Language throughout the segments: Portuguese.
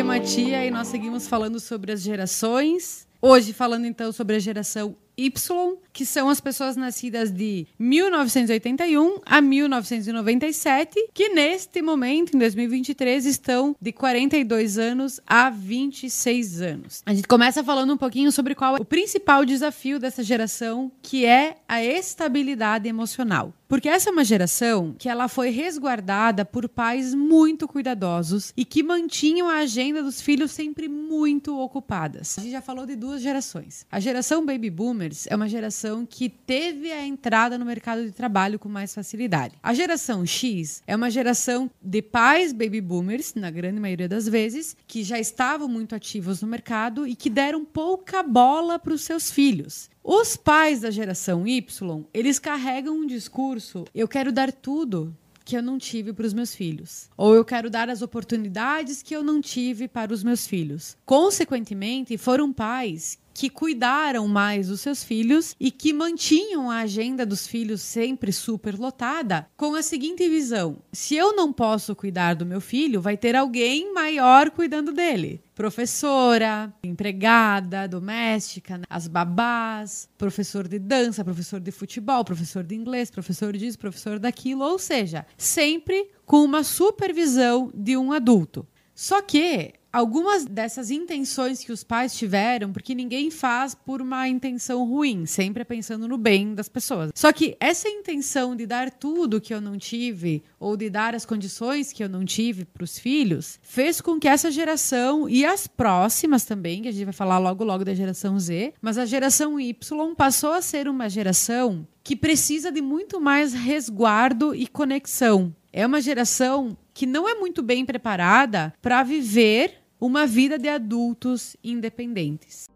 Rematia e nós seguimos falando sobre as gerações. Hoje falando então sobre a geração Y, que são as pessoas nascidas de 1981 a 1997, que neste momento, em 2023, estão de 42 anos a 26 anos. A gente começa falando um pouquinho sobre qual é o principal desafio dessa geração, que é a estabilidade emocional. Porque essa é uma geração que ela foi resguardada por pais muito cuidadosos e que mantinham a agenda dos filhos sempre muito ocupadas. A gente já falou de duas gerações. A geração baby boomers é uma geração que teve a entrada no mercado de trabalho com mais facilidade. A geração X é uma geração de pais baby boomers, na grande maioria das vezes, que já estavam muito ativos no mercado e que deram pouca bola para os seus filhos. Os pais da geração Y, eles carregam um discurso: eu quero dar tudo que eu não tive para os meus filhos, ou eu quero dar as oportunidades que eu não tive para os meus filhos. Consequentemente, foram pais que cuidaram mais dos seus filhos e que mantinham a agenda dos filhos sempre super lotada, com a seguinte visão: se eu não posso cuidar do meu filho, vai ter alguém maior cuidando dele. Professora, empregada, doméstica, né? as babás, professor de dança, professor de futebol, professor de inglês, professor disso, professor daquilo, ou seja, sempre com uma supervisão de um adulto. Só que algumas dessas intenções que os pais tiveram, porque ninguém faz por uma intenção ruim, sempre é pensando no bem das pessoas. Só que essa intenção de dar tudo que eu não tive, ou de dar as condições que eu não tive para os filhos, fez com que essa geração e as próximas também, que a gente vai falar logo logo da geração Z, mas a geração Y passou a ser uma geração que precisa de muito mais resguardo e conexão. É uma geração que não é muito bem preparada para viver uma vida de adultos independentes.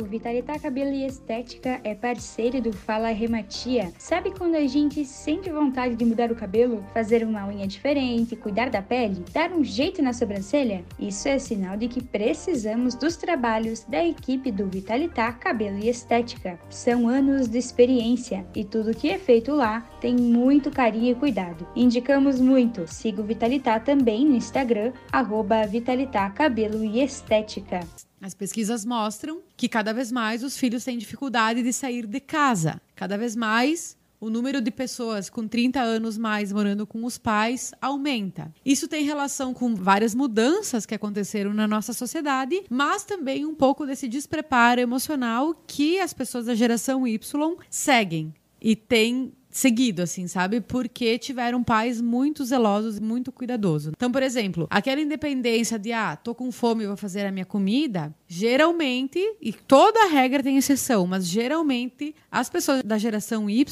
O Vitalita Cabelo e Estética é parceiro do Fala Rematia. Sabe quando a gente sente vontade de mudar o cabelo, fazer uma unha diferente, cuidar da pele, dar um jeito na sobrancelha? Isso é sinal de que precisamos dos trabalhos da equipe do Vitalita Cabelo e Estética. São anos de experiência e tudo que é feito lá tem muito carinho e cuidado. Indicamos muito. Siga o Vitalita também no Instagram, arroba Cabelo e Estética. As pesquisas mostram que cada vez mais os filhos têm dificuldade de sair de casa. Cada vez mais o número de pessoas com 30 anos mais morando com os pais aumenta. Isso tem relação com várias mudanças que aconteceram na nossa sociedade, mas também um pouco desse despreparo emocional que as pessoas da geração Y seguem e têm seguido, assim, sabe? Porque tiveram pais muito zelosos, muito cuidadosos. Então, por exemplo, aquela independência de, ah, tô com fome, vou fazer a minha comida, geralmente, e toda regra tem exceção, mas geralmente as pessoas da geração Y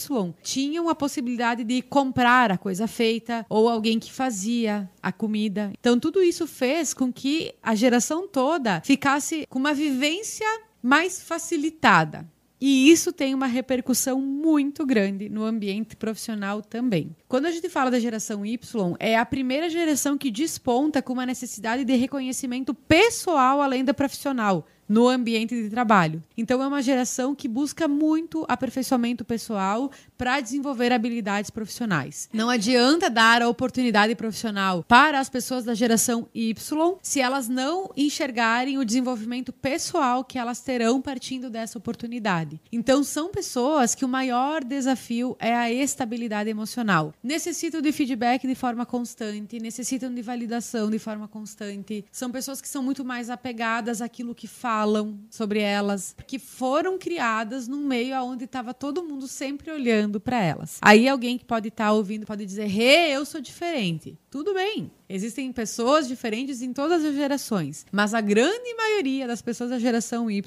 tinham a possibilidade de comprar a coisa feita ou alguém que fazia a comida. Então, tudo isso fez com que a geração toda ficasse com uma vivência mais facilitada. E isso tem uma repercussão muito grande no ambiente profissional também. Quando a gente fala da geração Y, é a primeira geração que desponta com uma necessidade de reconhecimento pessoal além da profissional no ambiente de trabalho. Então é uma geração que busca muito aperfeiçoamento pessoal para desenvolver habilidades profissionais. Não adianta dar a oportunidade profissional para as pessoas da geração Y se elas não enxergarem o desenvolvimento pessoal que elas terão partindo dessa oportunidade. Então são pessoas que o maior desafio é a estabilidade emocional. Necessitam de feedback de forma constante, necessitam de validação de forma constante. São pessoas que são muito mais apegadas àquilo que falam falam sobre elas, que foram criadas num meio onde estava todo mundo sempre olhando para elas. Aí alguém que pode estar tá ouvindo pode dizer: "Hey, eu sou diferente". Tudo bem. Existem pessoas diferentes em todas as gerações, mas a grande maioria das pessoas da geração Y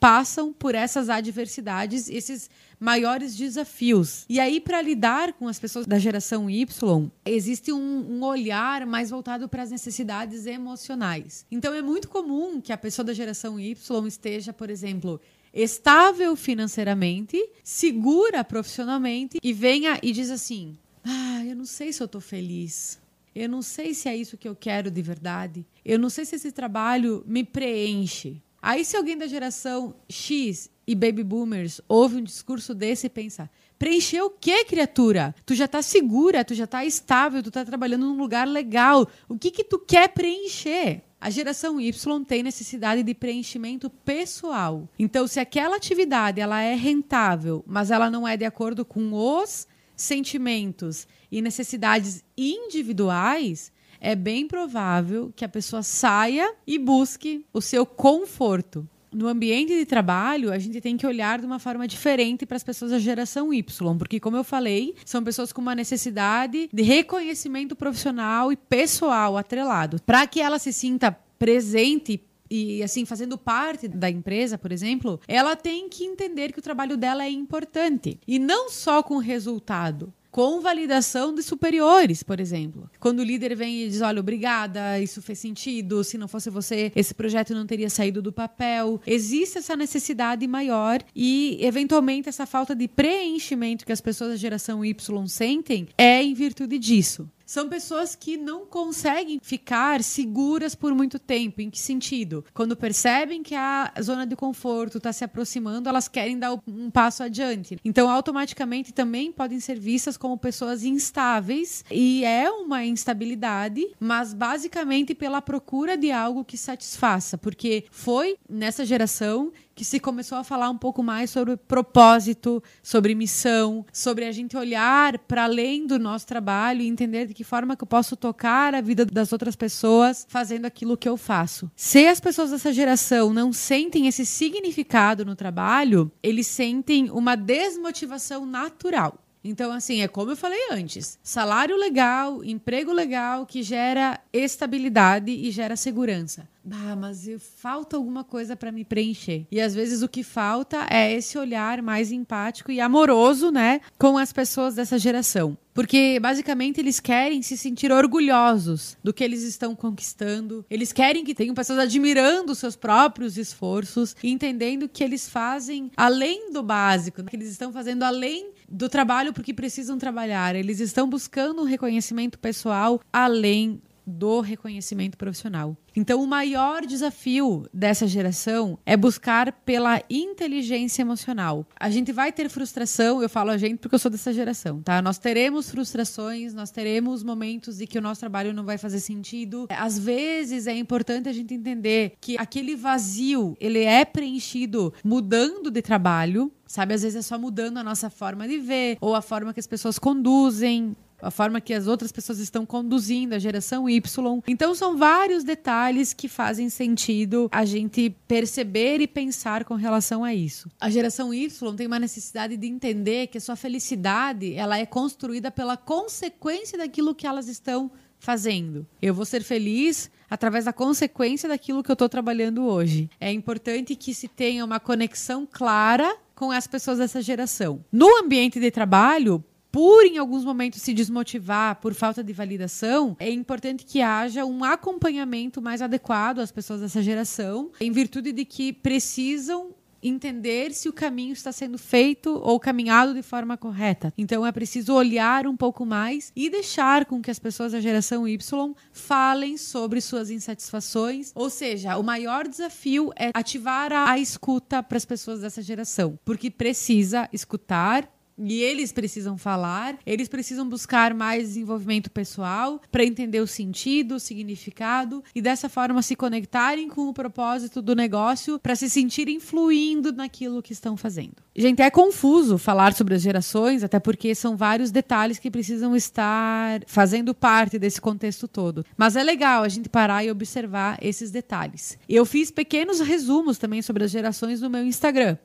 passam por essas adversidades, esses maiores desafios. E aí, para lidar com as pessoas da geração Y, existe um, um olhar mais voltado para as necessidades emocionais. Então, é muito comum que a pessoa da geração Y esteja, por exemplo, estável financeiramente, segura profissionalmente e venha e diz assim: Ah, eu não sei se eu estou feliz. Eu não sei se é isso que eu quero de verdade. Eu não sei se esse trabalho me preenche. Aí, se alguém da geração X e baby boomers ouve um discurso desse e pensa: preencher o quê, criatura? Tu já tá segura, tu já tá estável, tu tá trabalhando num lugar legal. O que que tu quer preencher? A geração Y tem necessidade de preenchimento pessoal. Então, se aquela atividade ela é rentável, mas ela não é de acordo com os sentimentos e necessidades individuais, é bem provável que a pessoa saia e busque o seu conforto. No ambiente de trabalho, a gente tem que olhar de uma forma diferente para as pessoas da geração Y, porque, como eu falei, são pessoas com uma necessidade de reconhecimento profissional e pessoal atrelado. Para que ela se sinta presente e assim fazendo parte da empresa, por exemplo, ela tem que entender que o trabalho dela é importante e não só com resultado com validação de superiores, por exemplo. Quando o líder vem e diz: Olha, obrigada, isso fez sentido, se não fosse você, esse projeto não teria saído do papel. Existe essa necessidade maior e, eventualmente, essa falta de preenchimento que as pessoas da geração Y sentem é em virtude disso são pessoas que não conseguem ficar seguras por muito tempo. Em que sentido? Quando percebem que a zona de conforto está se aproximando, elas querem dar um passo adiante. Então, automaticamente também podem ser vistas como pessoas instáveis e é uma instabilidade, mas basicamente pela procura de algo que satisfaça, porque foi nessa geração que se começou a falar um pouco mais sobre propósito, sobre missão, sobre a gente olhar para além do nosso trabalho e entender de que forma que eu posso tocar a vida das outras pessoas fazendo aquilo que eu faço. Se as pessoas dessa geração não sentem esse significado no trabalho, eles sentem uma desmotivação natural. Então, assim, é como eu falei antes: salário legal, emprego legal que gera estabilidade e gera segurança. Ah, mas falta alguma coisa para me preencher. E às vezes o que falta é esse olhar mais empático e amoroso, né, com as pessoas dessa geração. Porque basicamente eles querem se sentir orgulhosos do que eles estão conquistando. Eles querem que tenham pessoas admirando seus próprios esforços entendendo que eles fazem além do básico, que eles estão fazendo além do trabalho porque precisam trabalhar. Eles estão buscando um reconhecimento pessoal além do reconhecimento profissional. Então, o maior desafio dessa geração é buscar pela inteligência emocional. A gente vai ter frustração, eu falo a gente porque eu sou dessa geração, tá? Nós teremos frustrações, nós teremos momentos em que o nosso trabalho não vai fazer sentido. Às vezes é importante a gente entender que aquele vazio, ele é preenchido mudando de trabalho, sabe? Às vezes é só mudando a nossa forma de ver ou a forma que as pessoas conduzem a forma que as outras pessoas estão conduzindo a geração Y. Então são vários detalhes que fazem sentido a gente perceber e pensar com relação a isso. A geração Y tem uma necessidade de entender que a sua felicidade, ela é construída pela consequência daquilo que elas estão fazendo. Eu vou ser feliz através da consequência daquilo que eu estou trabalhando hoje. É importante que se tenha uma conexão clara com as pessoas dessa geração. No ambiente de trabalho, por em alguns momentos se desmotivar por falta de validação, é importante que haja um acompanhamento mais adequado às pessoas dessa geração, em virtude de que precisam entender se o caminho está sendo feito ou caminhado de forma correta. Então é preciso olhar um pouco mais e deixar com que as pessoas da geração Y falem sobre suas insatisfações. Ou seja, o maior desafio é ativar a, a escuta para as pessoas dessa geração, porque precisa escutar e eles precisam falar, eles precisam buscar mais desenvolvimento pessoal para entender o sentido, o significado e dessa forma se conectarem com o propósito do negócio para se sentirem fluindo naquilo que estão fazendo. Gente, é confuso falar sobre as gerações, até porque são vários detalhes que precisam estar fazendo parte desse contexto todo. Mas é legal a gente parar e observar esses detalhes. Eu fiz pequenos resumos também sobre as gerações no meu Instagram,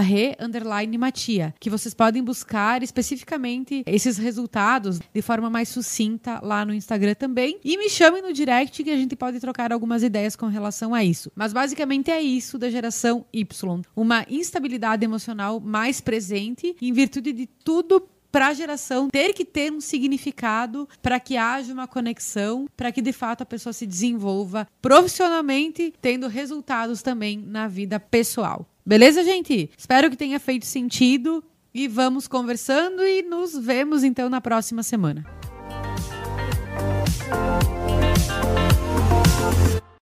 re_matia, que vocês podem buscar especificamente esses resultados de forma mais sucinta lá no Instagram também. E me chamem no direct que a gente pode trocar algumas ideias com relação a isso. Mas basicamente é isso da geração Y, uma instabilidade emocional mais presente, em virtude de tudo para a geração ter que ter um significado para que haja uma conexão, para que de fato a pessoa se desenvolva profissionalmente, tendo resultados também na vida pessoal. Beleza, gente? Espero que tenha feito sentido e vamos conversando e nos vemos então na próxima semana.